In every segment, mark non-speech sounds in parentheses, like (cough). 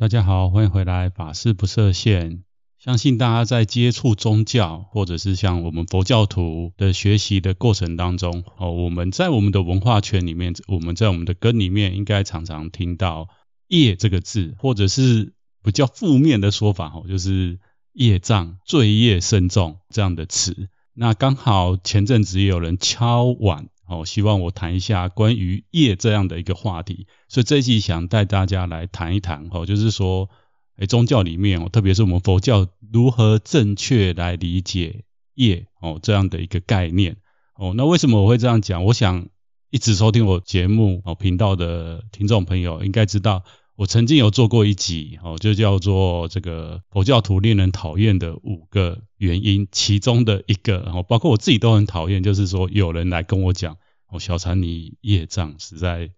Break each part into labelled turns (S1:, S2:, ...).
S1: 大家好，欢迎回来，法事不设限。相信大家在接触宗教，或者是像我们佛教徒的学习的过程当中，哦，我们在我们的文化圈里面，我们在我们的根里面，应该常常听到“业”这个字，或者是比较负面的说法，哦，就是业障、罪业深重这样的词。那刚好前阵子有人敲碗。哦，希望我谈一下关于业这样的一个话题，所以这一期想带大家来谈一谈，哦，就是说，诶，宗教里面哦，特别是我们佛教如何正确来理解业哦这样的一个概念哦。那为什么我会这样讲？我想一直收听我节目哦频道的听众朋友应该知道。我曾经有做过一集，哦，就叫做这个佛教徒令人讨厌的五个原因，其中的一个，然后包括我自己都很讨厌，就是说有人来跟我讲，哦，小禅你业障实在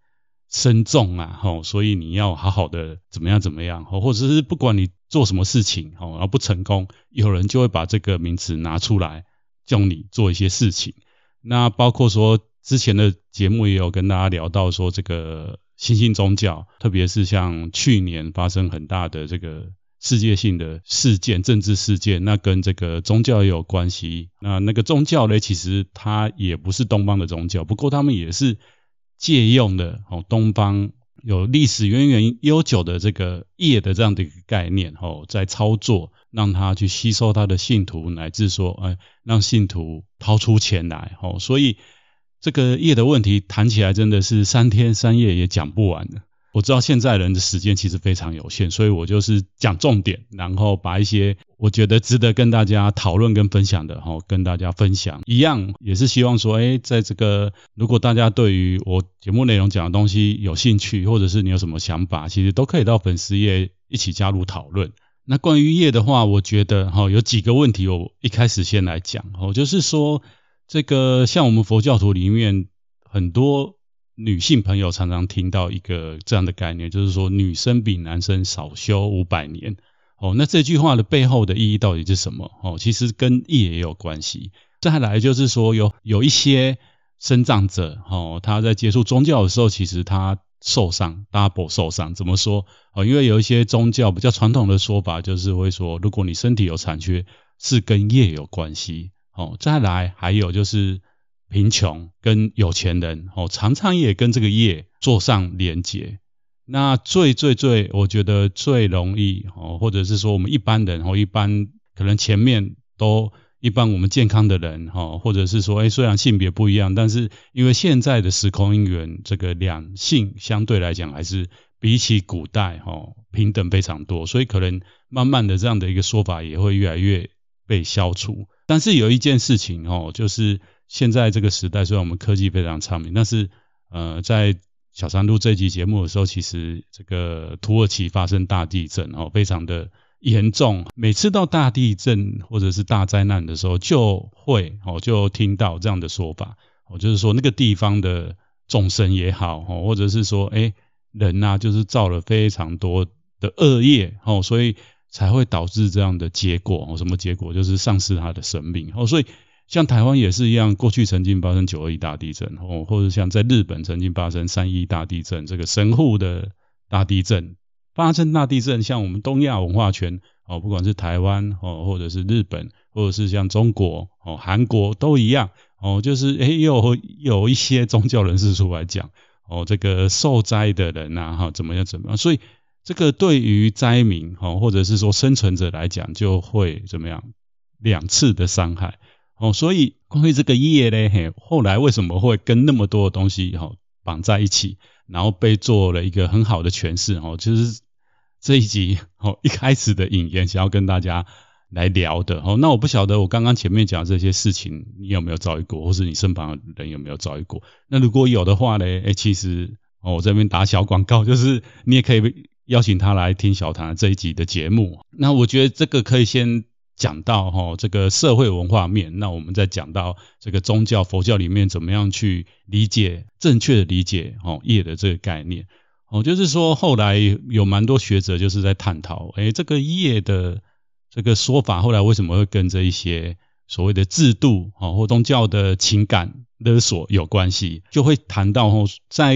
S1: 深重啊，吼，所以你要好好的怎么样怎么样，或者是不管你做什么事情，哦，然后不成功，有人就会把这个名词拿出来叫你做一些事情。那包括说之前的节目也有跟大家聊到说这个。新兴宗教，特别是像去年发生很大的这个世界性的事件、政治事件，那跟这个宗教也有关系。那那个宗教呢，其实它也不是东方的宗教，不过他们也是借用的哦，东方有历史渊源悠久的这个业的这样的一个概念哦，在操作，让他去吸收他的信徒，乃至说，哎，让信徒掏出钱来哦，所以。这个业的问题谈起来真的是三天三夜也讲不完的。我知道现在人的时间其实非常有限，所以我就是讲重点，然后把一些我觉得值得跟大家讨论跟分享的，哈，跟大家分享。一样也是希望说，哎，在这个如果大家对于我节目内容讲的东西有兴趣，或者是你有什么想法，其实都可以到粉丝页一起加入讨论。那关于业的话，我觉得哈有几个问题，我一开始先来讲，哦，就是说。这个像我们佛教徒里面很多女性朋友常常听到一个这样的概念，就是说女生比男生少修五百年。哦，那这句话的背后的意义到底是什么？哦，其实跟业也有关系。再来就是说有有一些身障者，哦，他在接触宗教的时候，其实他受伤，double 受伤。怎么说？哦，因为有一些宗教比较传统的说法，就是会说，如果你身体有残缺，是跟业有关系。哦，再来还有就是贫穷跟有钱人哦，常常也跟这个业做上连结。那最最最，我觉得最容易哦，或者是说我们一般人哦，一般可能前面都一般我们健康的人哈，或者是说，哎，虽然性别不一样，但是因为现在的时空因缘，这个两性相对来讲还是比起古代哈平等非常多，所以可能慢慢的这样的一个说法也会越来越被消除。但是有一件事情哦，就是现在这个时代，虽然我们科技非常昌明，但是呃，在小三录这期节目的时候，其实这个土耳其发生大地震哦，非常的严重。每次到大地震或者是大灾难的时候，就会哦就听到这样的说法哦，就是说那个地方的众生也好哦，或者是说哎人呐，就是造了非常多的恶业哦，所以。才会导致这样的结果，什么结果？就是丧失他的生命哦。所以像台湾也是一样，过去曾经发生九二一大地震哦，或者像在日本曾经发生三一大地震，这个神户的大地震发生大地震，像我们东亚文化圈哦，不管是台湾哦，或者是日本，或者是像中国哦、韩国都一样哦，就是诶有有一些宗教人士出来讲哦，这个受灾的人呐哈怎么样怎么样，所以。这个对于灾民哦，或者是说生存者来讲，就会怎么样两次的伤害哦。所以关于这个业呢，嘿，后来为什么会跟那么多的东西哈绑在一起，然后被做了一个很好的诠释哦。就是这一集哦一开始的引言，想要跟大家来聊的哦。那我不晓得我刚刚前面讲这些事情，你有没有遭遇过，或是你身旁的人有没有遭遇过？那如果有的话呢，哎，其实哦，我这边打小广告，就是你也可以。邀请他来听小禅这一集的节目，那我觉得这个可以先讲到哈，这个社会文化面，那我们再讲到这个宗教佛教里面怎么样去理解正确的理解哦业的这个概念哦，就是说后来有蛮多学者就是在探讨，诶这个业的这个说法后来为什么会跟这一些所谓的制度啊或宗教的情感勒索有关系，就会谈到哦在。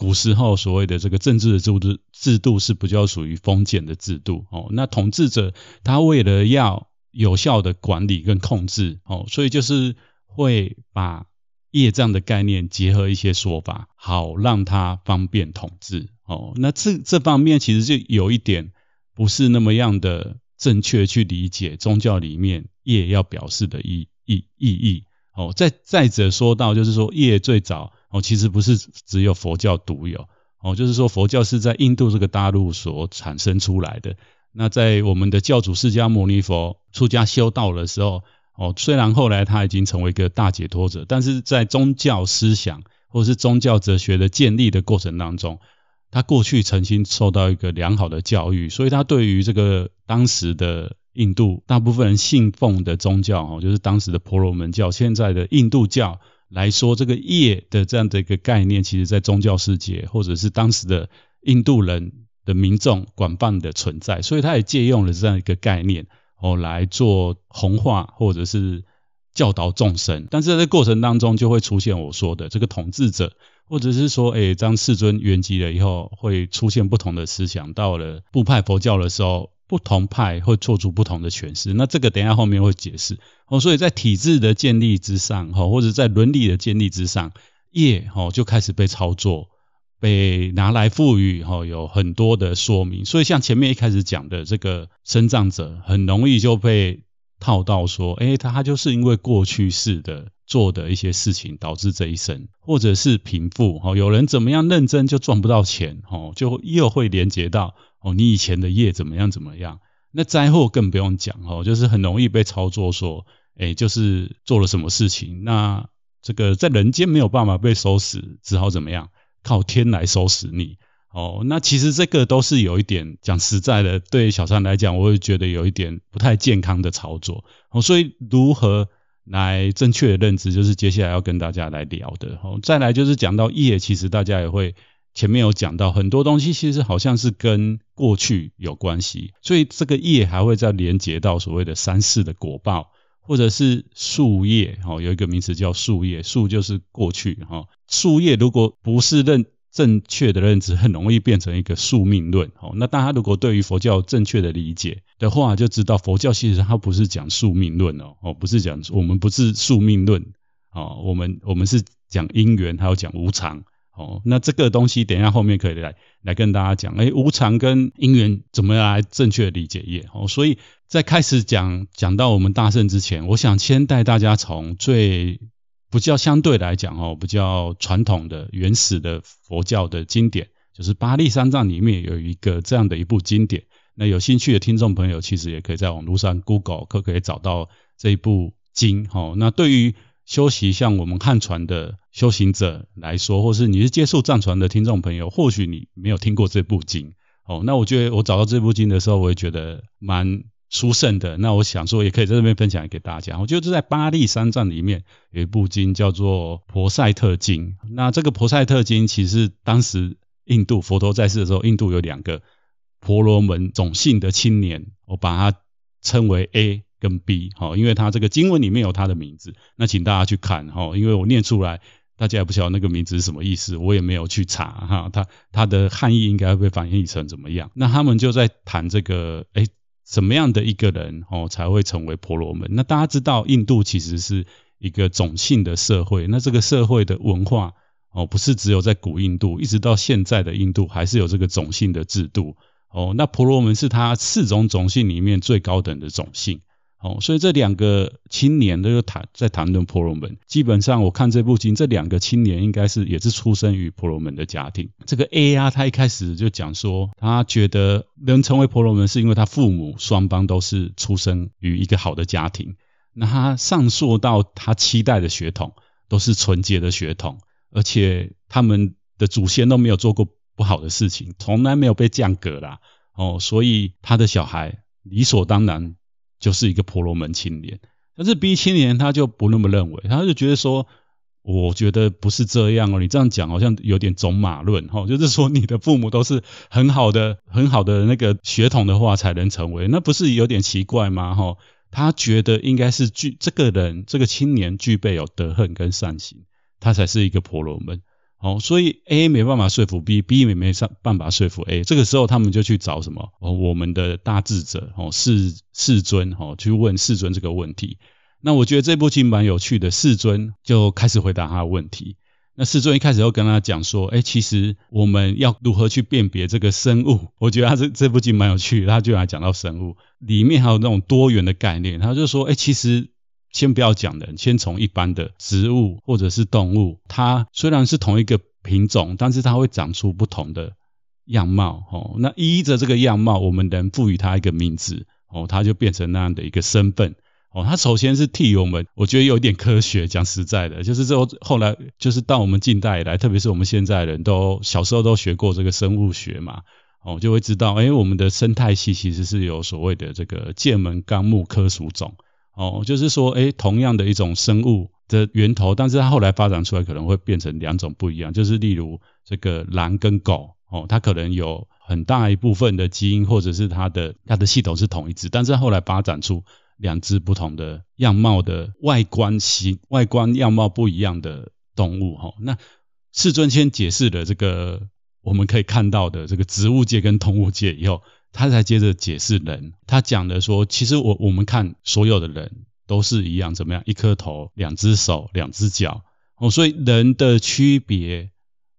S1: 古时候所谓的这个政治的制度制度是比较属于封建的制度哦。那统治者他为了要有效的管理跟控制哦，所以就是会把业这样的概念结合一些说法，好让他方便统治哦。那这这方面其实就有一点不是那么样的正确去理解宗教里面业要表示的意意意义哦。再再者说到就是说业最早。哦，其实不是只有佛教独有哦，就是说佛教是在印度这个大陆所产生出来的。那在我们的教主释迦牟尼佛出家修道的时候，哦，虽然后来他已经成为一个大解脱者，但是在宗教思想或是宗教哲学的建立的过程当中，他过去曾经受到一个良好的教育，所以他对于这个当时的印度大部分人信奉的宗教，哦，就是当时的婆罗门教，现在的印度教。来说，这个业的这样的一个概念，其实在宗教世界或者是当时的印度人的民众广泛的存在，所以他也借用了这样一个概念哦来做弘化或者是教导众生。但是在这过程当中，就会出现我说的这个统治者，或者是说，诶，当世尊圆寂了以后，会出现不同的思想。到了部派佛教的时候。不同派会做出不同的诠释，那这个等下后面会解释哦。所以在体制的建立之上，哈，或者在伦理的建立之上，业哈就开始被操作，被拿来赋予哈有很多的说明。所以像前面一开始讲的这个生障者，很容易就被套到说，诶，他他就是因为过去式的做的一些事情导致这一生，或者是贫富哈，有人怎么样认真就赚不到钱，哈，就又会连接到。哦，你以前的业怎么样怎么样？那灾祸更不用讲哦，就是很容易被操作说，诶，就是做了什么事情，那这个在人间没有办法被收拾，只好怎么样，靠天来收拾你。哦，那其实这个都是有一点讲实在的，对小三来讲，我会觉得有一点不太健康的操作。哦，所以如何来正确的认知，就是接下来要跟大家来聊的。哦，再来就是讲到业，其实大家也会。前面有讲到很多东西，其实好像是跟过去有关系，所以这个业还会再连接到所谓的三世的果报，或者是宿业。哦，有一个名词叫宿业，宿就是过去。哈，宿业如果不是认正确的认知，很容易变成一个宿命论。哦，那大家如果对于佛教正确的理解的话，就知道佛教其实它不是讲宿命论哦，哦，不是讲我们不是宿命论。哦，我们我们是讲因缘，还有讲无常。哦，那这个东西等一下后面可以来来跟大家讲，哎，无常跟因缘怎么来正确理解业？哦，所以在开始讲讲到我们大圣之前，我想先带大家从最比较相对来讲哦，比较传统的原始的佛教的经典，就是八利三藏里面有一个这样的一部经典。那有兴趣的听众朋友，其实也可以在网络上 Google 可可以找到这一部经。哦，那对于修习像我们汉传的修行者来说，或是你是接触藏传的听众朋友，或许你没有听过这部经哦。那我觉得我找到这部经的时候，我也觉得蛮殊胜的。那我想说，也可以在这边分享给大家。我觉得在巴利三藏里面有一部经叫做《婆塞特经》。那这个《婆塞特经》其实当时印度佛陀在世的时候，印度有两个婆罗门种姓的青年，我把它称为 A。跟 B 好，因为他这个经文里面有他的名字，那请大家去看哈，因为我念出来，大家也不晓得那个名字是什么意思，我也没有去查哈，他他的汉义应该会被翻译成怎么样？那他们就在谈这个，诶，什么样的一个人哦才会成为婆罗门？那大家知道，印度其实是一个种姓的社会，那这个社会的文化哦，不是只有在古印度，一直到现在的印度还是有这个种姓的制度哦。那婆罗门是他四种种姓里面最高等的种姓。哦，所以这两个青年都有谈在谈论婆罗门。基本上我看这部经，这两个青年应该是也是出生于婆罗门的家庭。这个 A 啊，他一开始就讲说，他觉得能成为婆罗门是因为他父母双方都是出生于一个好的家庭。那他上溯到他期待的血统都是纯洁的血统，而且他们的祖先都没有做过不好的事情，从来没有被降格啦。哦，所以他的小孩理所当然。就是一个婆罗门青年，但是 B 青年他就不那么认为，他就觉得说，我觉得不是这样哦，你这样讲好像有点种马论哈，就是说你的父母都是很好的、很好的那个血统的话才能成为，那不是有点奇怪吗？哈，他觉得应该是具这个人这个青年具备有德恨跟善行，他才是一个婆罗门哦，所以 A 没办法说服 B，B 也没办法说服 A。这个时候他们就去找什么？哦，我们的大智者哦，世世尊哦，去问世尊这个问题。那我觉得这部经蛮有趣的，世尊就开始回答他的问题。那世尊一开始又跟他讲说，哎，其实我们要如何去辨别这个生物？我觉得他这这部经蛮有趣的，他就来讲到生物里面还有那种多元的概念。他就说，哎，其实先不要讲人，先从一般的植物或者是动物，它虽然是同一个品种，但是它会长出不同的样貌。哦，那依着这个样貌，我们能赋予它一个名字，哦，它就变成那样的一个身份。哦，它首先是替我们，我觉得有点科学。讲实在的，就是之后后来，就是到我们近代以来，特别是我们现在人都小时候都学过这个生物学嘛，哦，就会知道，哎，我们的生态系其实是有所谓的这个界门纲目科属种。哦，就是说，哎，同样的一种生物的源头，但是它后来发展出来可能会变成两种不一样。就是例如这个狼跟狗，哦，它可能有很大一部分的基因或者是它的它的系统是同一只，但是后来发展出。两只不同的样貌的外观形外观样貌不一样的动物哈，那世尊先解释了这个我们可以看到的这个植物界跟动物界以后，他才接着解释人。他讲的说，其实我我们看所有的人都是一样，怎么样？一颗头，两只手，两只脚哦，所以人的区别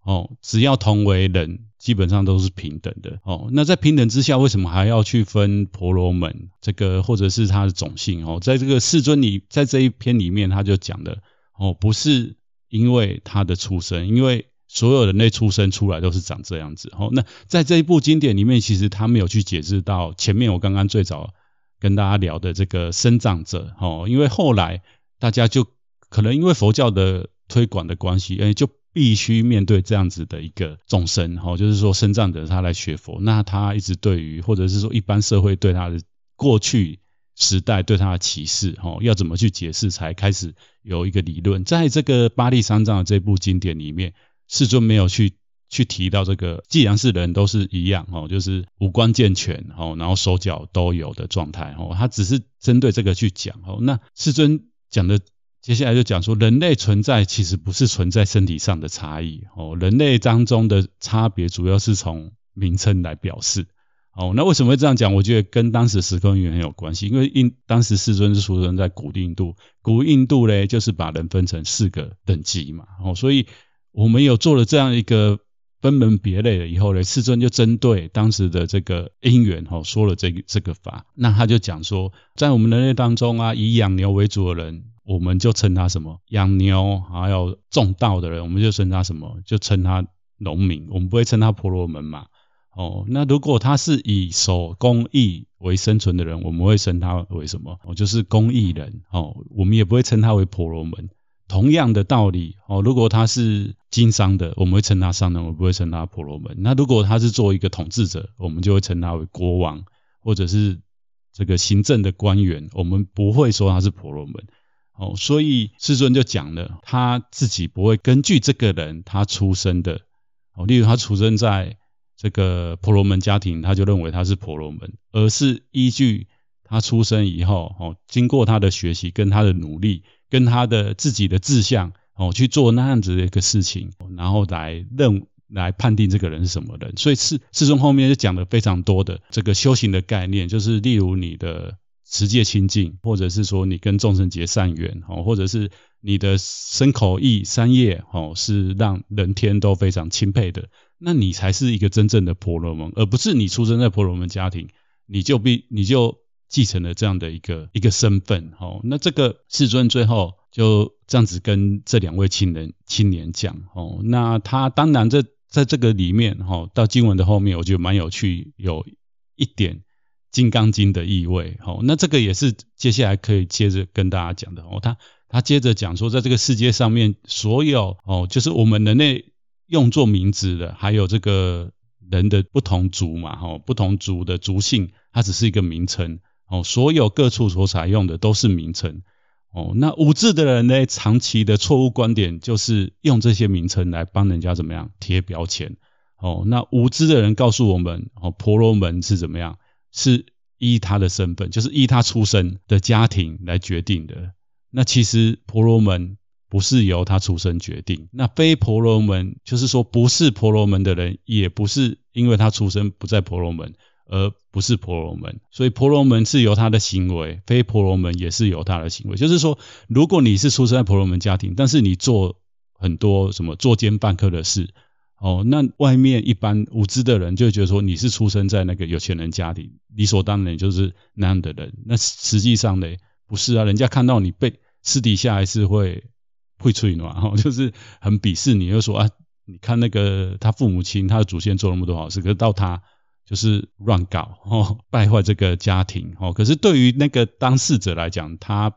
S1: 哦，只要同为人。基本上都是平等的哦。那在平等之下，为什么还要去分婆罗门这个，或者是他的种姓哦？在这个世尊里，在这一篇里面，他就讲的哦，不是因为他的出生，因为所有人类出生出来都是长这样子哦。那在这一部经典里面，其实他没有去解释到前面我刚刚最早跟大家聊的这个生长者哦，因为后来大家就可能因为佛教的推广的关系，哎，就。必须面对这样子的一个众生，哈，就是说生长者他来学佛，那他一直对于或者是说一般社会对他的过去时代对他的歧视，哈，要怎么去解释，才开始有一个理论。在这个巴利三藏的这部经典里面，世尊没有去去提到这个，既然是人都是一样，哈，就是五官健全，哈，然后手脚都有的状态，哈，他只是针对这个去讲，哈，那世尊讲的。接下来就讲说，人类存在其实不是存在身体上的差异哦，人类当中的差别主要是从名称来表示哦。那为什么会这样讲？我觉得跟当时时空因缘很有关系，因为印当时世尊是出生在古印度，古印度嘞就是把人分成四个等级嘛哦，所以我们有做了这样一个。分门别类了以后呢，世尊就针对当时的这个因缘哈，说了这个这个法。那他就讲说，在我们人类当中啊，以养牛为主的人，我们就称他什么？养牛还有种稻的人，我们就称他什么？就称他农民。我们不会称他婆罗门嘛。哦，那如果他是以手工艺为生存的人，我们会称他为什么？哦，就是工艺人。哦，我们也不会称他为婆罗门。同样的道理哦，如果他是经商的，我们会称他商人，我不会称他婆罗门。那如果他是做一个统治者，我们就会称他为国王，或者是这个行政的官员，我们不会说他是婆罗门。哦，所以世尊就讲了，他自己不会根据这个人他出生的，哦，例如他出生在这个婆罗门家庭，他就认为他是婆罗门，而是依据他出生以后，哦，经过他的学习跟他的努力。跟他的自己的志向哦去做那样子的一个事情，然后来认来判定这个人是什么人。所以世世尊后面就讲了非常多的这个修行的概念，就是例如你的持戒清净，或者是说你跟众生结善缘哦，或者是你的身口意三业哦是让人天都非常钦佩的，那你才是一个真正的婆罗门，而不是你出生在婆罗门家庭，你就必你就。继承了这样的一个一个身份，哦，那这个世尊最后就这样子跟这两位青人青年讲，哦，那他当然在在这个里面，哈，到经文的后面，我觉得蛮有趣，有一点《金刚经》的意味，哦，那这个也是接下来可以接着跟大家讲的，哦，他他接着讲说，在这个世界上面，所有哦，就是我们人类用作名字的，还有这个人的不同族嘛，哈，不同族的族姓，它只是一个名称。哦，所有各处所采用的都是名称。哦，那无智的人呢，长期的错误观点就是用这些名称来帮人家怎么样贴标签。哦，那无知的人告诉我们，哦，婆罗门是怎么样？是依他的身份，就是依他出生的家庭来决定的。那其实婆罗门不是由他出生决定。那非婆罗门就是说不是婆罗门的人，也不是因为他出生不在婆罗门而不是婆罗门。所以婆罗门是由他的行为，非婆罗门也是由他的行为。就是说，如果你是出生在婆罗门家庭，但是你做很多什么作奸犯科的事。哦，那外面一般无知的人就觉得说你是出生在那个有钱人家庭，理所当然就是那样的人。那实际上呢，不是啊，人家看到你被私底下还是会会吹暖，哦，就是很鄙视你，就说啊，你看那个他父母亲他的祖先做那么多好事，可是到他就是乱搞 (laughs) 哦，败坏这个家庭哦。可是对于那个当事者来讲，他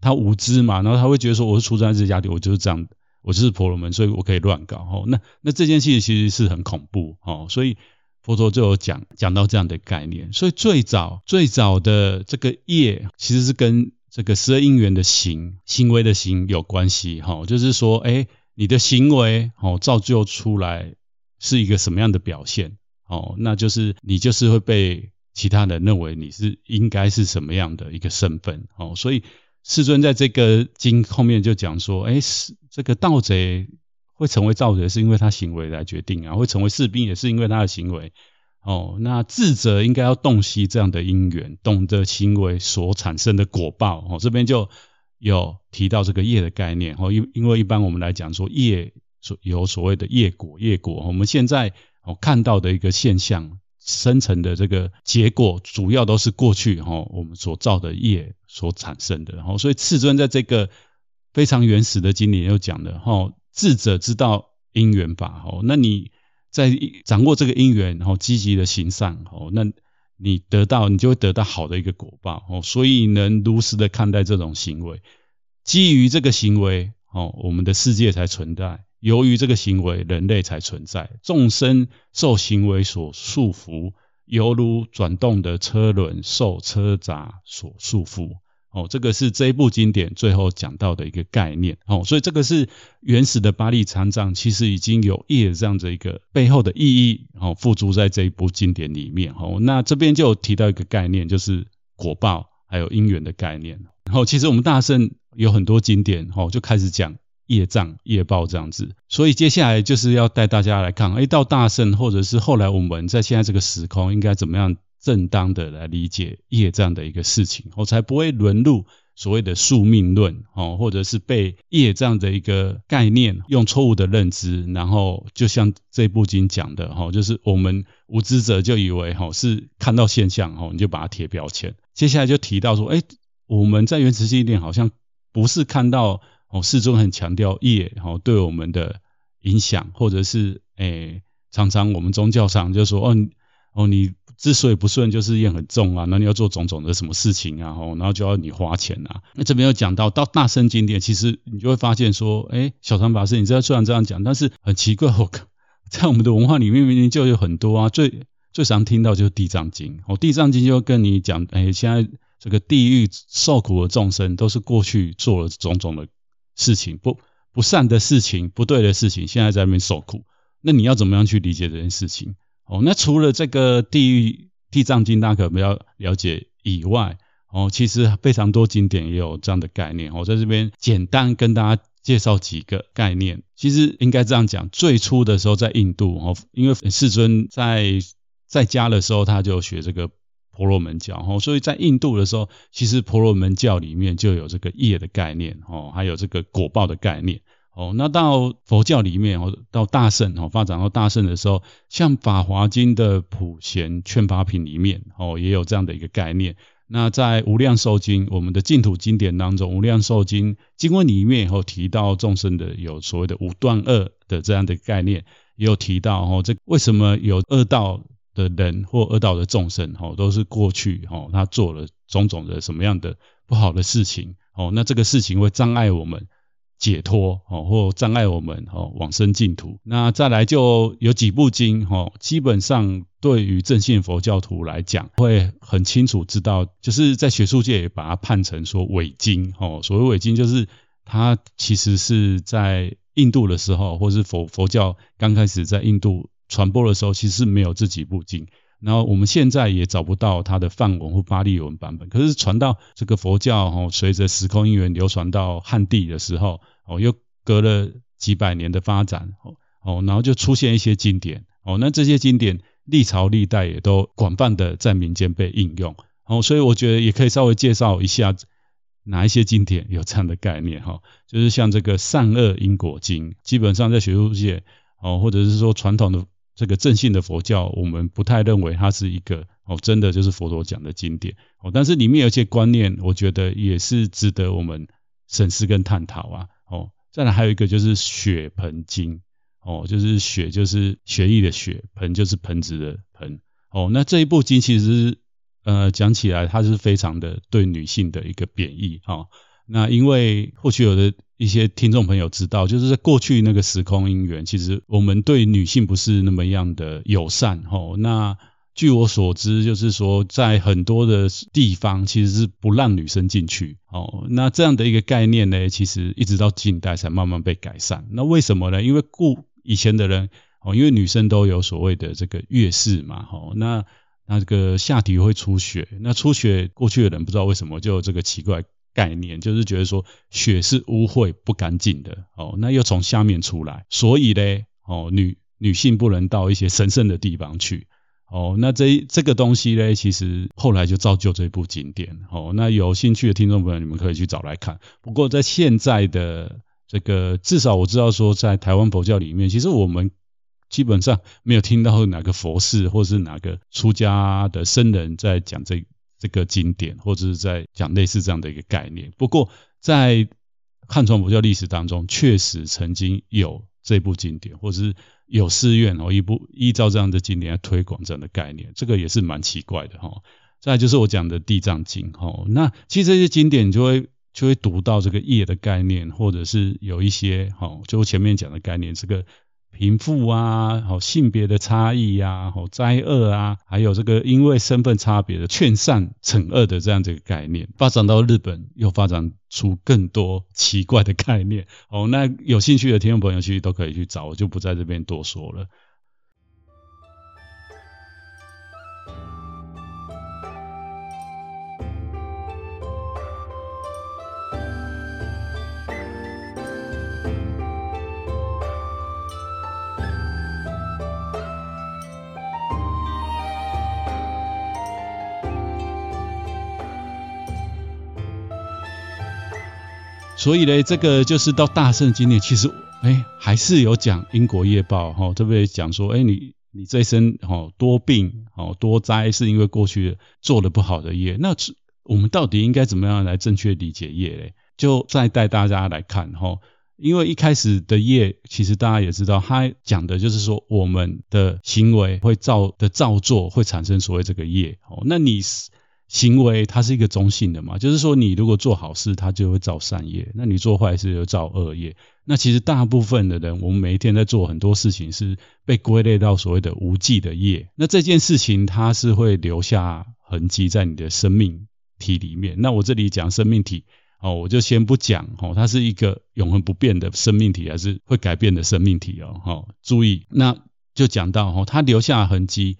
S1: 他无知嘛，然后他会觉得说我是出生在这家庭，我就是这样。我就是婆罗门，所以我可以乱搞吼。那那这件事情其实是很恐怖哦。所以佛陀就有讲讲到这样的概念。所以最早最早的这个业，其实是跟这个十二因缘的行行为的行有关系哈。就是说，哎，你的行为哦，造就出来是一个什么样的表现哦？那就是你就是会被其他人认为你是应该是什么样的一个身份哦。所以。世尊在这个经后面就讲说，哎，是这个盗贼会成为盗贼，是因为他行为来决定啊；会成为士兵，也是因为他的行为。哦，那智者应该要洞悉这样的因缘，懂得行为所产生的果报。哦，这边就有提到这个业的概念。哦，因因为一般我们来讲说业所有所谓的业果，业果，我们现在哦看到的一个现象。生成的这个结果，主要都是过去哈我们所造的业所产生的。然后所以世尊在这个非常原始的经典又讲了哈，智者知道因缘法哦，那你在掌握这个因缘，然后积极的行善哦，那你得到你就会得到好的一个果报哦，所以能如实的看待这种行为，基于这个行为哦，我们的世界才存在。由于这个行为，人类才存在。众生受行为所束缚，犹如转动的车轮受车闸所束缚。哦，这个是这一部经典最后讲到的一个概念。哦，所以这个是原始的巴利禅藏，其实已经有业这样的一个背后的意义，哦，付诸在这一部经典里面。哦，那这边就提到一个概念，就是果报还有因缘的概念。然后，其实我们大圣有很多经典，哦，就开始讲。业障、业报这样子，所以接下来就是要带大家来看，哎，到大圣或者是后来我们在现在这个时空，应该怎么样正当的来理解业这样的一个事情，我才不会沦入所谓的宿命论哦，或者是被业这样的一个概念用错误的认知，然后就像这部经讲的哈，就是我们无知者就以为哈是看到现象哈，你就把它贴标签。接下来就提到说，哎，我们在原始经典好像不是看到。哦，世尊很强调业哦对我们的影响，或者是诶、常常我们宗教上就说哦哦，你之所以不顺，就是业很重啊，那你要做种种的什么事情啊，哦，然后就要你花钱啊。那这边有讲到到大乘经典，其实你就会发现说，诶、小唐法师，你知道虽然这样讲，但是很奇怪，我在我们的文化里面明明就有很多啊，最最常听到就是地藏经哦，地藏经就跟你讲，诶、欸，现在这个地狱受苦的众生都是过去做了种种的。事情不不善的事情，不对的事情，现在在那边受苦，那你要怎么样去理解这件事情？哦，那除了这个地狱地藏经，大家可能要了解以外，哦，其实非常多经典也有这样的概念。我在这边简单跟大家介绍几个概念。其实应该这样讲，最初的时候在印度，哦，因为世尊在在家的时候，他就学这个。婆罗门教，吼，所以在印度的时候，其实婆罗门教里面就有这个业的概念，吼，还有这个果报的概念，哦，那到佛教里面，哦，到大圣，哦，发展到大圣的时候，像《法华经》的普贤劝法品里面，哦，也有这样的一个概念。那在《无量寿经》我们的净土经典当中，《无量寿经》经文里面，以后提到众生的有所谓的五断恶的这样的概念，也有提到，哦，这为什么有恶道？的人或恶道的众生，哦，都是过去，哦，他做了种种的什么样的不好的事情，哦，那这个事情会障碍我们解脱，哦，或障碍我们，哦，往生净土。那再来就有几部经，哦，基本上对于正信佛教徒来讲，会很清楚知道，就是在学术界也把它判成说伪经，哦，所谓伪经就是它其实是在印度的时候，或是佛佛教刚开始在印度。传播的时候其实是没有这几部经，然后我们现在也找不到它的梵文或巴利文版本。可是传到这个佛教哦，随着时空因缘流传到汉地的时候哦，又隔了几百年的发展哦哦，然后就出现一些经典哦，那这些经典历朝历代也都广泛的在民间被应用哦，所以我觉得也可以稍微介绍一下哪一些经典有这样的概念哈，就是像这个善恶因果经，基本上在学术界哦，或者是说传统的。这个正信的佛教，我们不太认为它是一个哦，真的就是佛陀讲的经典哦。但是里面有一些观念，我觉得也是值得我们审视跟探讨啊。哦，再来还有一个就是血盆经哦，就是血就是血液的血，盆就是盆子的盆哦。那这一部经其实呃讲起来，它是非常的对女性的一个贬义哦。那因为或许有的一些听众朋友知道，就是在过去那个时空因缘，其实我们对女性不是那么样的友善哦。那据我所知，就是说在很多的地方其实是不让女生进去哦。那这样的一个概念呢，其实一直到近代才慢慢被改善。那为什么呢？因为故以前的人哦，因为女生都有所谓的这个月事嘛吼。那那这个下体会出血，那出血过去的人不知道为什么就有这个奇怪。概念就是觉得说血是污秽不干净的哦，那又从下面出来，所以呢哦女女性不能到一些神圣的地方去哦，那这这个东西呢，其实后来就造就这部经典哦，那有兴趣的听众朋友你们可以去找来看。不过在现在的这个至少我知道说在台湾佛教里面，其实我们基本上没有听到哪个佛事或是哪个出家的僧人在讲这。这个经典，或者是在讲类似这样的一个概念。不过，在汉传佛教历史当中，确实曾经有这部经典，或者是有寺院哦，一部依照这样的经典来推广这样的概念，这个也是蛮奇怪的哈。再来就是我讲的《地藏经》哈，那其实这些经典就会就会读到这个业的概念，或者是有一些哈，就前面讲的概念，这个。贫富啊，好性别的差异呀，好灾厄啊，还有这个因为身份差别的劝善惩恶的这样这个概念，发展到日本又发展出更多奇怪的概念。哦，那有兴趣的听众朋友其实都可以去找，我就不在这边多说了。所以呢，这个就是到大圣经典，其实哎，还是有讲因果业报哈，特别讲说，哎，你你这一生哈多病哦多灾，是因为过去做了不好的业。那我们到底应该怎么样来正确理解业嘞？就再带大家来看哈，因为一开始的业，其实大家也知道，他讲的就是说，我们的行为会造的造作会产生所谓这个业哦，那你。行为它是一个中性的嘛，就是说你如果做好事，它就会造善业；那你做坏事就造恶业。那其实大部分的人，我们每一天在做很多事情，是被归类到所谓的无记的业。那这件事情它是会留下痕迹在你的生命体里面。那我这里讲生命体哦，我就先不讲哦，它是一个永恒不变的生命体，还是会改变的生命体哦。好，注意，那就讲到哦，它留下痕迹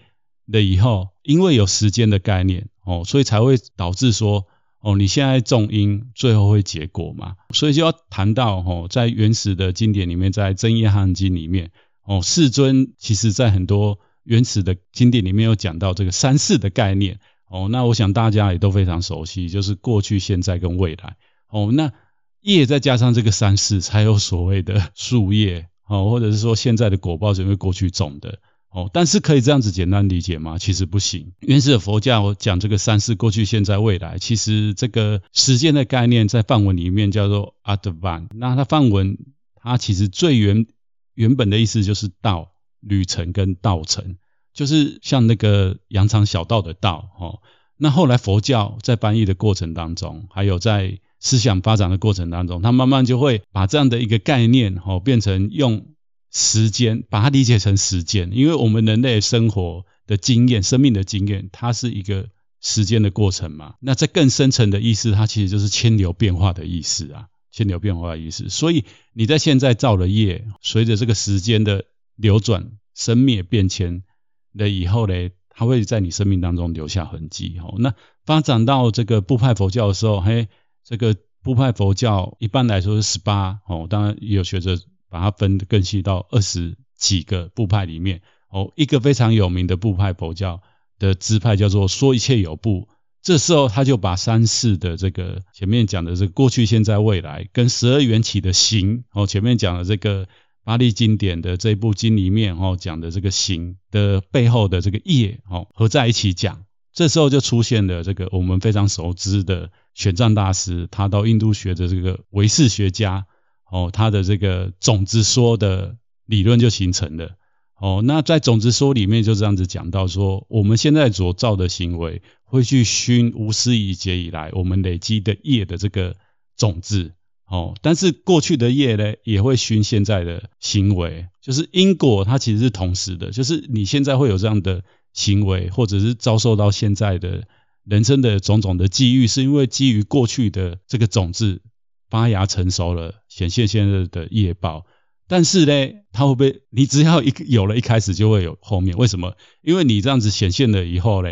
S1: 了以后，因为有时间的概念。哦，所以才会导致说，哦，你现在种因，最后会结果嘛。所以就要谈到，哦，在原始的经典里面，在《增一阿含经》里面，哦，世尊其实在很多原始的经典里面有讲到这个三世的概念。哦，那我想大家也都非常熟悉，就是过去、现在跟未来。哦，那业再加上这个三世，才有所谓的树业。哦，或者是说现在的果报是因为过去种的。哦，但是可以这样子简单理解吗？其实不行。原始的佛教讲这个三世过去、现在、未来，其实这个时间的概念在梵文里面叫做 Advan。那它梵文它其实最原原本的意思就是道、旅程跟道程，就是像那个羊肠小道的道。哦，那后来佛教在翻译的过程当中，还有在思想发展的过程当中，它慢慢就会把这样的一个概念哦变成用。时间，把它理解成时间，因为我们人类生活的经验、生命的经验，它是一个时间的过程嘛。那在更深层的意思，它其实就是迁流变化的意思啊，迁流变化的意思。所以你在现在造了业，随着这个时间的流转、生灭变迁了以后呢，它会在你生命当中留下痕迹。哦，那发展到这个部派佛教的时候，嘿，这个部派佛教一般来说是十八，哦，当然也有学者把它分得更细到二十几个部派里面。哦，一个非常有名的部派佛教的支派叫做说一切有部。这时候他就把三世的这个前面讲的这个过去、现在、未来，跟十二缘起的行，哦，前面讲的这个巴利经典的这部经里面，哦，讲的这个行的背后的这个业，哦，合在一起讲。这时候就出现了这个我们非常熟知的玄奘大师，他到印度学的这个唯识学家，哦，他的这个种子说的理论就形成了。哦，那在种子说里面就这样子讲到说，我们现在所造的行为会去熏无始以劫以来我们累积的业的这个种子。哦，但是过去的业呢，也会熏现在的行为，就是因果它其实是同时的，就是你现在会有这样的行为，或者是遭受到现在的人生的种种的际遇，是因为基于过去的这个种子发芽成熟了，显现现在的业报。但是呢，它会不会？你只要一有了一开始，就会有后面。为什么？因为你这样子显现了以后呢，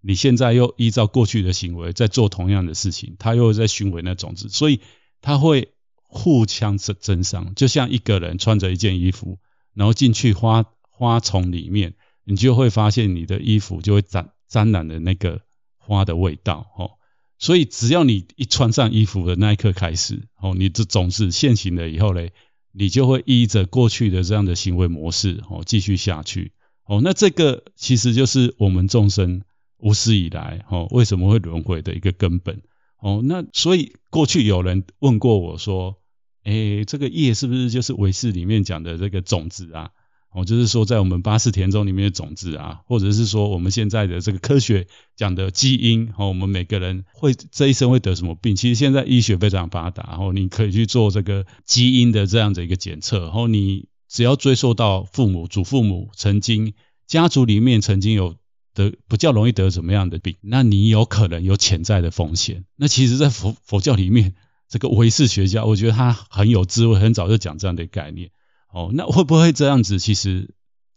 S1: 你现在又依照过去的行为在做同样的事情，它又在熏为那种子，所以它会互相增增上。就像一个人穿着一件衣服，然后进去花花丛里面，你就会发现你的衣服就会沾沾染了那个花的味道。哦，所以只要你一穿上衣服的那一刻开始，哦，你的种子现行了以后嘞。你就会依着过去的这样的行为模式哦，继续下去哦。那这个其实就是我们众生无始以来哦，为什么会轮回的一个根本哦。那所以过去有人问过我说，诶，这个业是不是就是唯识里面讲的这个种子啊？哦，就是说，在我们八识田中里面的种子啊，或者是说我们现在的这个科学讲的基因，哦，我们每个人会这一生会得什么病？其实现在医学非常发达，然后你可以去做这个基因的这样的一个检测，然后你只要追溯到父母、祖父母曾经家族里面曾经有得比较容易得什么样的病，那你有可能有潜在的风险。那其实，在佛佛教里面，这个唯识学家，我觉得他很有智慧，很早就讲这样的概念。哦，那会不会这样子？其实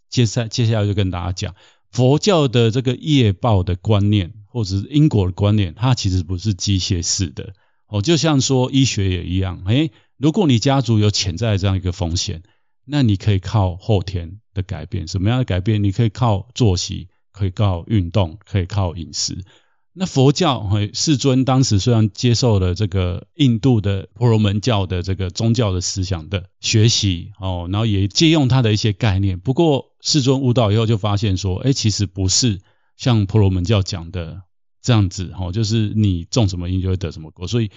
S1: 接下接下来就跟大家讲，佛教的这个业报的观念，或者是因果的观念，它其实不是机械式的。哦，就像说医学也一样，诶，如果你家族有潜在的这样一个风险，那你可以靠后天的改变，什么样的改变？你可以靠作息，可以靠运动，可以靠饮食。那佛教，世尊当时虽然接受了这个印度的婆罗门教的这个宗教的思想的学习，哦，然后也借用他的一些概念。不过世尊悟道以后就发现说，哎，其实不是像婆罗门教讲的这样子，哦，就是你种什么因就会得什么果，所以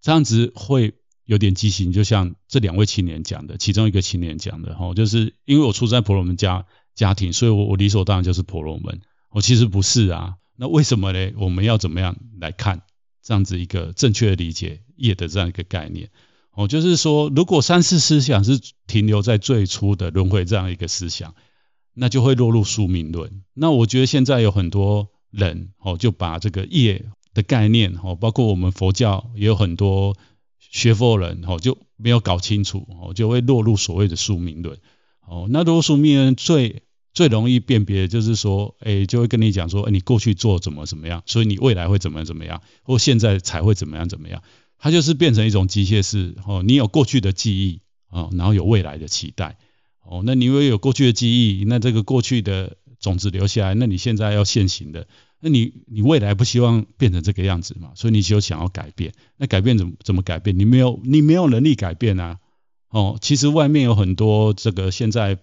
S1: 这样子会有点畸形。就像这两位青年讲的，其中一个青年讲的，哦，就是因为我出生在婆罗门家家庭，所以我我理所当然就是婆罗门。哦，其实不是啊。那为什么呢？我们要怎么样来看这样子一个正确的理解业的这样一个概念？哦，就是说，如果三世思想是停留在最初的轮回这样一个思想，那就会落入宿命论。那我觉得现在有很多人哦，就把这个业的概念哦，包括我们佛教也有很多学佛人哦，就没有搞清楚哦，就会落入所谓的宿命论。哦，那如果宿命论最最容易辨别就是说，诶，就会跟你讲说，你过去做怎么怎么样，所以你未来会怎么怎么样，或现在才会怎么样怎么样。它就是变成一种机械式，哦，你有过去的记忆，哦，然后有未来的期待，哦，那你因为有过去的记忆，那这个过去的种子留下来，那你现在要现行的，那你你未来不希望变成这个样子嘛？所以你就想要改变，那改变怎么怎么改变？你没有你没有能力改变啊，哦，其实外面有很多这个现在。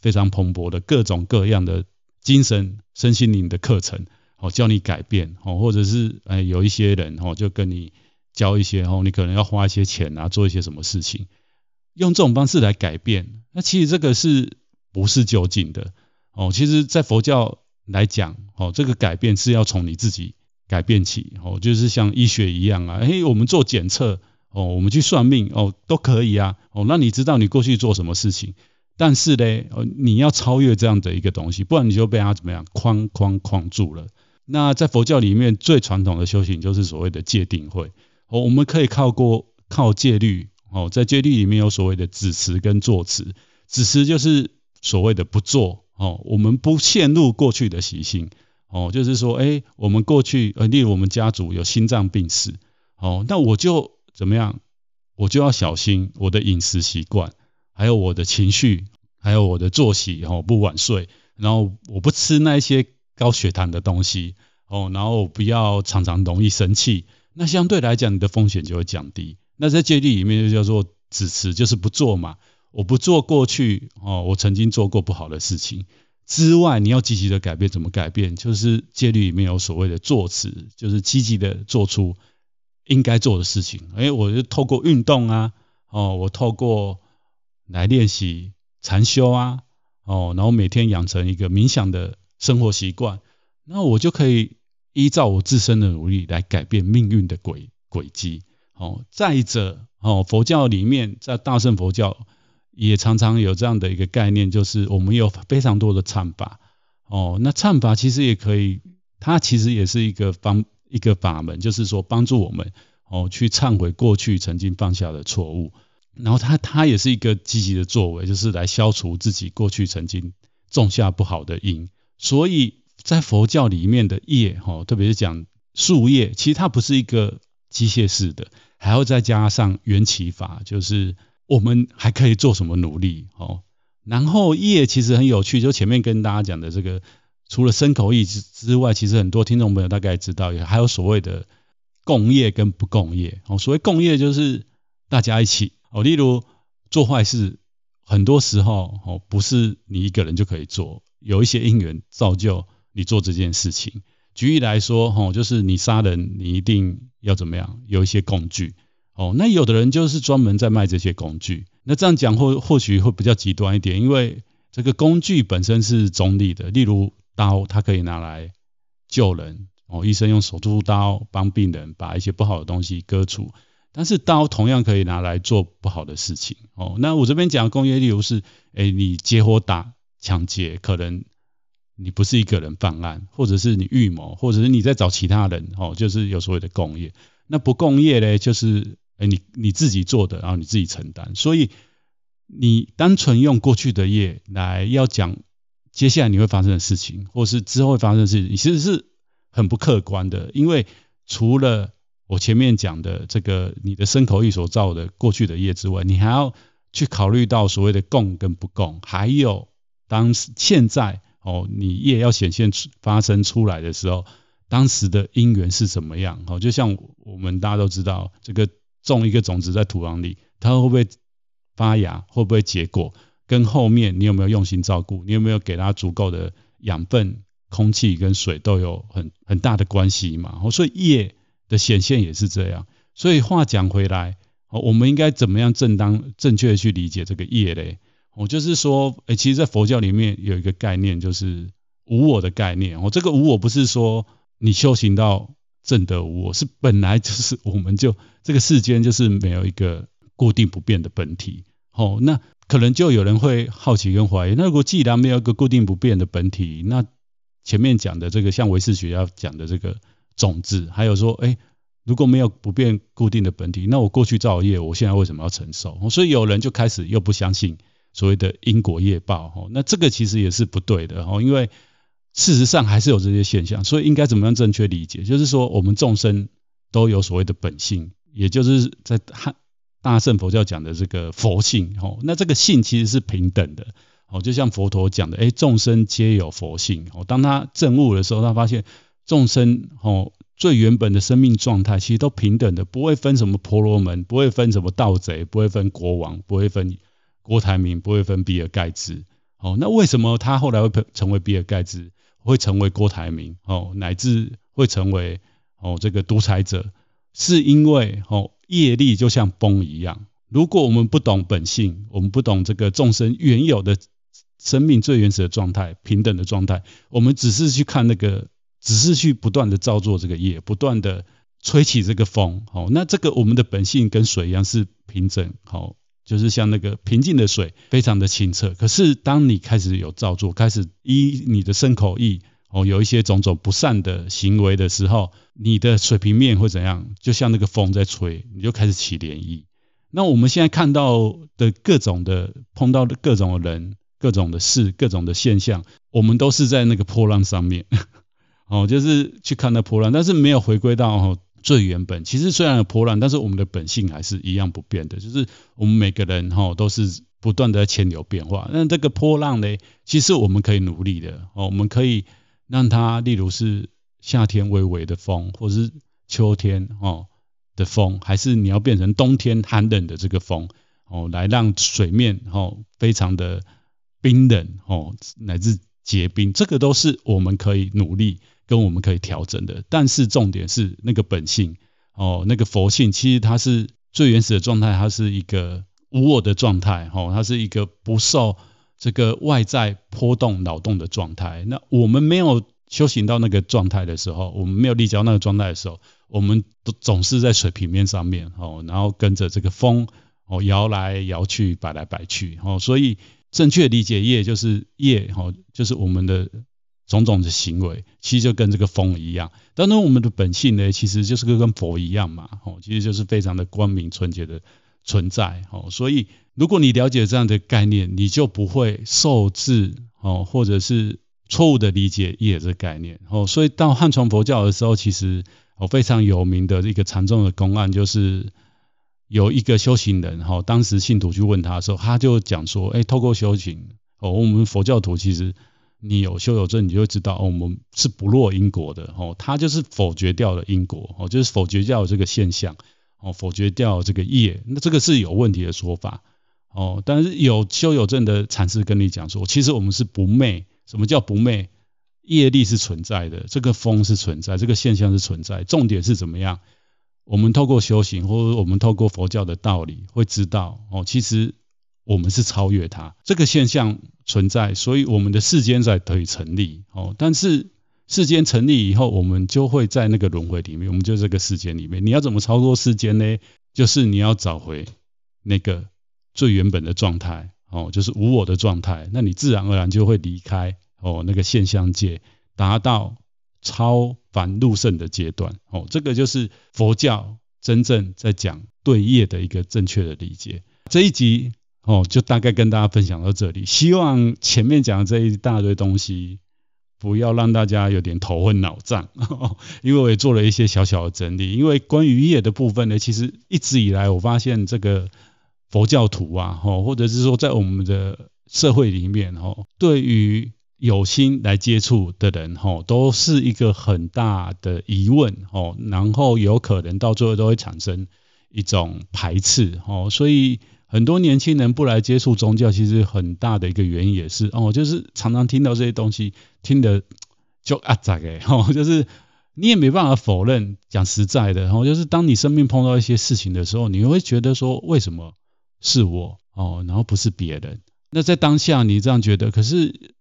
S1: 非常蓬勃的各种各样的精神身心灵的课程，哦，教你改变，哦，或者是哎有一些人哦，就跟你教一些哦，你可能要花一些钱啊，做一些什么事情，用这种方式来改变，那其实这个是不是究竟的？哦，其实，在佛教来讲，哦，这个改变是要从你自己改变起，哦，就是像医学一样啊，哎，我们做检测，哦，我们去算命，哦，都可以啊，哦，那你知道你过去做什么事情？但是呢，呃，你要超越这样的一个东西，不然你就被他怎么样框框框住了。那在佛教里面最传统的修行就是所谓的戒定慧。哦，我们可以靠过靠戒律。哦，在戒律里面有所谓的止持跟坐持。止持就是所谓的不做，哦，我们不陷入过去的习性，哦，就是说，哎，我们过去，呃，例如我们家族有心脏病史，哦，那我就怎么样？我就要小心我的饮食习惯，还有我的情绪，还有我的作息，然哦，不晚睡，然后我不吃那些高血糖的东西，哦，然后不要常常容易生气，那相对来讲，你的风险就会降低。那在戒律里面就叫做止持，就是不做嘛。我不做过去哦，我曾经做过不好的事情之外，你要积极的改变，怎么改变？就是戒律里面有所谓的坐持，就是积极的做出应该做的事情。哎，我就透过运动啊，哦，我透过来练习禅修啊，哦，然后每天养成一个冥想的生活习惯，那我就可以依照我自身的努力来改变命运的轨轨迹。哦，再者，哦，佛教里面在大乘佛教。也常常有这样的一个概念，就是我们有非常多的忏法哦。那忏法其实也可以，它其实也是一个方一个法门，就是说帮助我们哦去忏悔过去曾经犯下的错误。然后它它也是一个积极的作为，就是来消除自己过去曾经种下不好的因。所以在佛教里面的业哦，特别是讲树业，其实它不是一个机械式的，还要再加上缘起法，就是。我们还可以做什么努力？哦，然后业其实很有趣，就前面跟大家讲的这个，除了身口意之之外，其实很多听众朋友大概知道，也还有所谓的共业跟不共业。哦，所谓共业就是大家一起。哦，例如做坏事，很多时候哦不是你一个人就可以做，有一些因缘造就你做这件事情。举例来说，哦，就是你杀人，你一定要怎么样？有一些工具。哦，那有的人就是专门在卖这些工具，那这样讲或或许会比较极端一点，因为这个工具本身是中立的，例如刀，它可以拿来救人，哦，医生用手术刀帮病人把一些不好的东西割除，但是刀同样可以拿来做不好的事情，哦，那我这边讲的共业，例如是，哎，你结伙打抢劫，可能你不是一个人犯案，或者是你预谋，或者是你在找其他人，哦，就是有所谓的共业，那不共业呢，就是。哎，你你自己做的，然后你自己承担，所以你单纯用过去的业来要讲接下来你会发生的事情，或是之后会发生的事情，其实是很不客观的。因为除了我前面讲的这个你的身口意所造的过去的业之外，你还要去考虑到所谓的共跟不共，还有当时现在哦，你业要显现出发生出来的时候，当时的因缘是怎么样？哦，就像我们大家都知道这个。种一个种子在土壤里，它会不会发芽，会不会结果，跟后面你有没有用心照顾，你有没有给它足够的养分、空气跟水都有很很大的关系嘛。哦所以业的显现也是这样。所以话讲回来，我们应该怎么样正当正确的去理解这个业嘞？我就是说，诶，其实，在佛教里面有一个概念，就是无我的概念。我这个无我不是说你修行到。证得无我，是本来就是，我们就这个世间就是没有一个固定不变的本体。哦，那可能就有人会好奇跟怀疑，那如果既然没有一个固定不变的本体，那前面讲的这个像唯识学要讲的这个种子，还有说，哎，如果没有不变固定的本体，那我过去造业，我现在为什么要承受？所以有人就开始又不相信所谓的因果业报。哦，那这个其实也是不对的。哦，因为事实上还是有这些现象，所以应该怎么样正确理解？就是说，我们众生都有所谓的本性，也就是在汉大圣佛教讲的这个佛性。哦，那这个性其实是平等的。哦，就像佛陀讲的，哎，众生皆有佛性。哦，当他证悟的时候，他发现众生哦最原本的生命状态其实都平等的，不会分什么婆罗门，不会分什么盗贼，不会分国王，不会分郭台铭，不会分比尔盖茨。哦，那为什么他后来会成为比尔盖茨？会成为郭台铭哦，乃至会成为哦这个独裁者，是因为哦业力就像风一样。如果我们不懂本性，我们不懂这个众生原有的生命最原始的状态、平等的状态，我们只是去看那个，只是去不断的造作这个业，不断的吹起这个风。哦，那这个我们的本性跟水一样是平整。好。就是像那个平静的水，非常的清澈。可是当你开始有造作，开始依你的身口意哦，有一些种种不善的行为的时候，你的水平面会怎样？就像那个风在吹，你就开始起涟漪。那我们现在看到的各种的碰到的各种的人，各种的事、各种的现象，我们都是在那个波浪上面，哦，就是去看那波浪，但是没有回归到哦最原本。其实虽然有波浪，但是我们的本性还是一样不变的，就是我们每个人哈都是不断的在迁流变化。那这个波浪呢，其实我们可以努力的哦，我们可以让它，例如是夏天微微的风，或是秋天哦的风，还是你要变成冬天寒冷的这个风。哦，来让水面哦非常的冰冷哦，乃至结冰，这个都是我们可以努力跟我们可以调整的。但是重点是那个本性哦，那个佛性，其实它是最原始的状态，它是一个无我的状态哦，它是一个不受这个外在波动扰动的状态。那我们没有修行到那个状态的时候，我们没有立交那个状态的时候，我们都总是在水平面上面哦，然后跟着这个风。哦，摇来摇去，摆来摆去，哦，所以正确理解业就是业，哦，就是我们的种种的行为，其实就跟这个风一样。当然，我们的本性呢，其实就是跟佛一样嘛，哦，其实就是非常的光明纯洁的存在，哦，所以如果你了解这样的概念，你就不会受制，哦，或者是错误的理解业这个概念，哦，所以到汉传佛教的时候，其实哦非常有名的一个禅宗的公案就是。有一个修行人，哈，当时信徒去问他的时候，他就讲说，哎，透过修行，哦，我们佛教徒其实你有修有证，你就会知道，哦，我们是不落因果的，哦，他就是否决掉了因果，哦，就是否决掉这个现象，哦，否决掉这个业，那这个是有问题的说法，哦，但是有修有证的禅师跟你讲说，其实我们是不昧，什么叫不昧？业力是存在的，这个风是存在，这个现象是存在，重点是怎么样？我们透过修行，或者我们透过佛教的道理，会知道哦，其实我们是超越它这个现象存在，所以我们的世间才可以成立哦。但是世间成立以后，我们就会在那个轮回里面，我们就这个世间里面，你要怎么超脱世间呢？就是你要找回那个最原本的状态哦，就是无我的状态，那你自然而然就会离开哦那个现象界，达到。超凡入圣的阶段，哦，这个就是佛教真正在讲对业的一个正确的理解。这一集哦，就大概跟大家分享到这里。希望前面讲的这一大堆东西，不要让大家有点头昏脑胀，因为我也做了一些小小的整理。因为关于业的部分呢，其实一直以来我发现这个佛教徒啊，或者是说在我们的社会里面，对于有心来接触的人，吼，都是一个很大的疑问，吼，然后有可能到最后都会产生一种排斥，吼，所以很多年轻人不来接触宗教，其实很大的一个原因也是，哦，就是常常听到这些东西，听得就啊杂诶，吼，(laughs) 就是你也没办法否认，讲实在的，吼，就是当你生命碰到一些事情的时候，你会觉得说，为什么是我，哦，然后不是别人？那在当下你这样觉得，可是。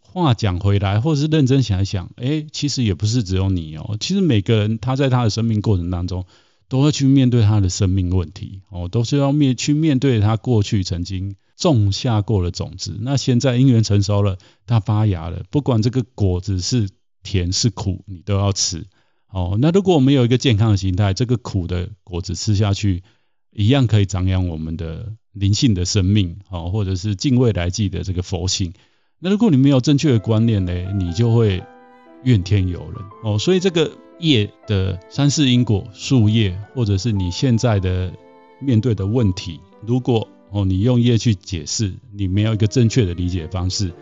S1: 话讲回来，或者是认真想一想，哎，其实也不是只有你哦。其实每个人他在他的生命过程当中，都会去面对他的生命问题哦，都是要面去面对他过去曾经种下过的种子。那现在因缘成熟了，它发芽了，不管这个果子是甜是苦，你都要吃哦。那如果我们有一个健康的心态，这个苦的果子吃下去，一样可以长养我们的灵性的生命哦，或者是敬畏来记的这个佛性。那如果你没有正确的观念呢，你就会怨天尤人哦。所以这个业的三世因果、宿业，或者是你现在的面对的问题，如果哦你用业去解释，你没有一个正确的理解方式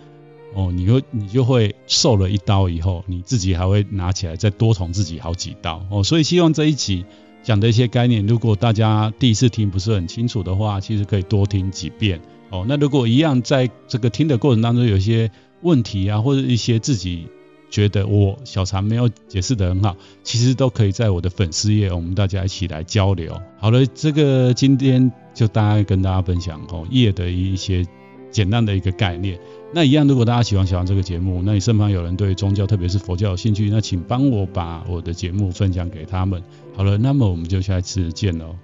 S1: 哦，你会你就会受了一刀以后，你自己还会拿起来再多捅自己好几刀哦。所以希望这一集讲的一些概念，如果大家第一次听不是很清楚的话，其实可以多听几遍。哦，那如果一样在这个听的过程当中有一些问题啊，或者一些自己觉得我小禅没有解释得很好，其实都可以在我的粉丝页，我们大家一起来交流。好了，这个今天就大概跟大家分享哦业的一些简单的一个概念。那一样，如果大家喜欢喜欢这个节目，那你身旁有人对宗教，特别是佛教有兴趣，那请帮我把我的节目分享给他们。好了，那么我们就下一次见喽。